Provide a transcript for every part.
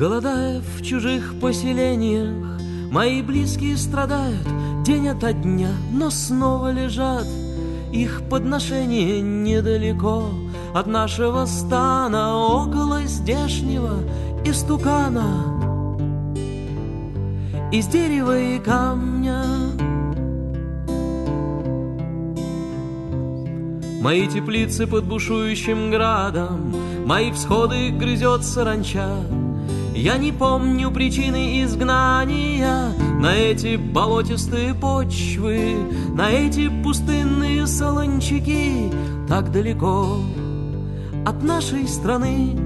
Голодая в чужих поселениях, Мои близкие страдают день ото дня, Но снова лежат. Их подношения недалеко От нашего стана, около здешнего истукана. Из дерева и камня. Мои теплицы под бушующим градом, Мои всходы грызет саранча. Я не помню причины изгнания На эти болотистые почвы, На эти пустынные солончаки Так далеко от нашей страны.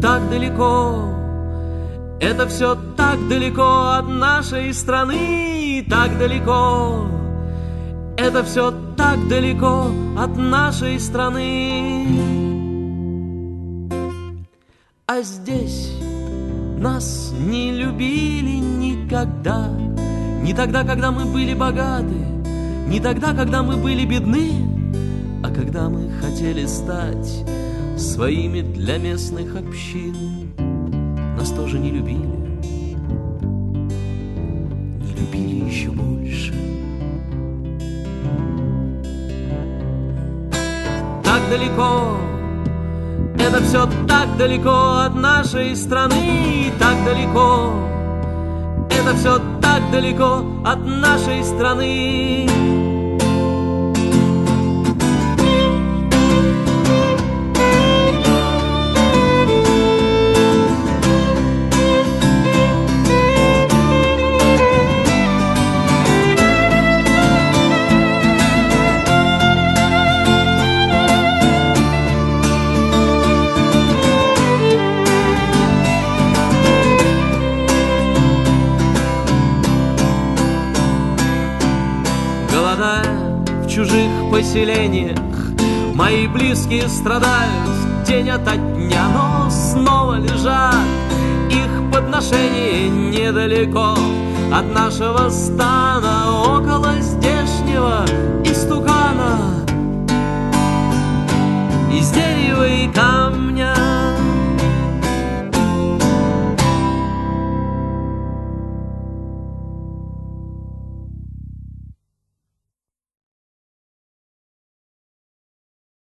Так далеко, это все так далеко от нашей страны так далеко, это все так далеко от нашей страны. А здесь нас не любили никогда, не тогда, когда мы были богаты, не тогда, когда мы были бедны, а когда мы хотели стать своими для местных общин. Нас тоже не любили. Далеко, это все так далеко от нашей страны, так далеко, это все так далеко от нашей страны. Поселениях. Мои близкие страдают день ото дня Но снова лежат. Их подношения недалеко От нашего стана,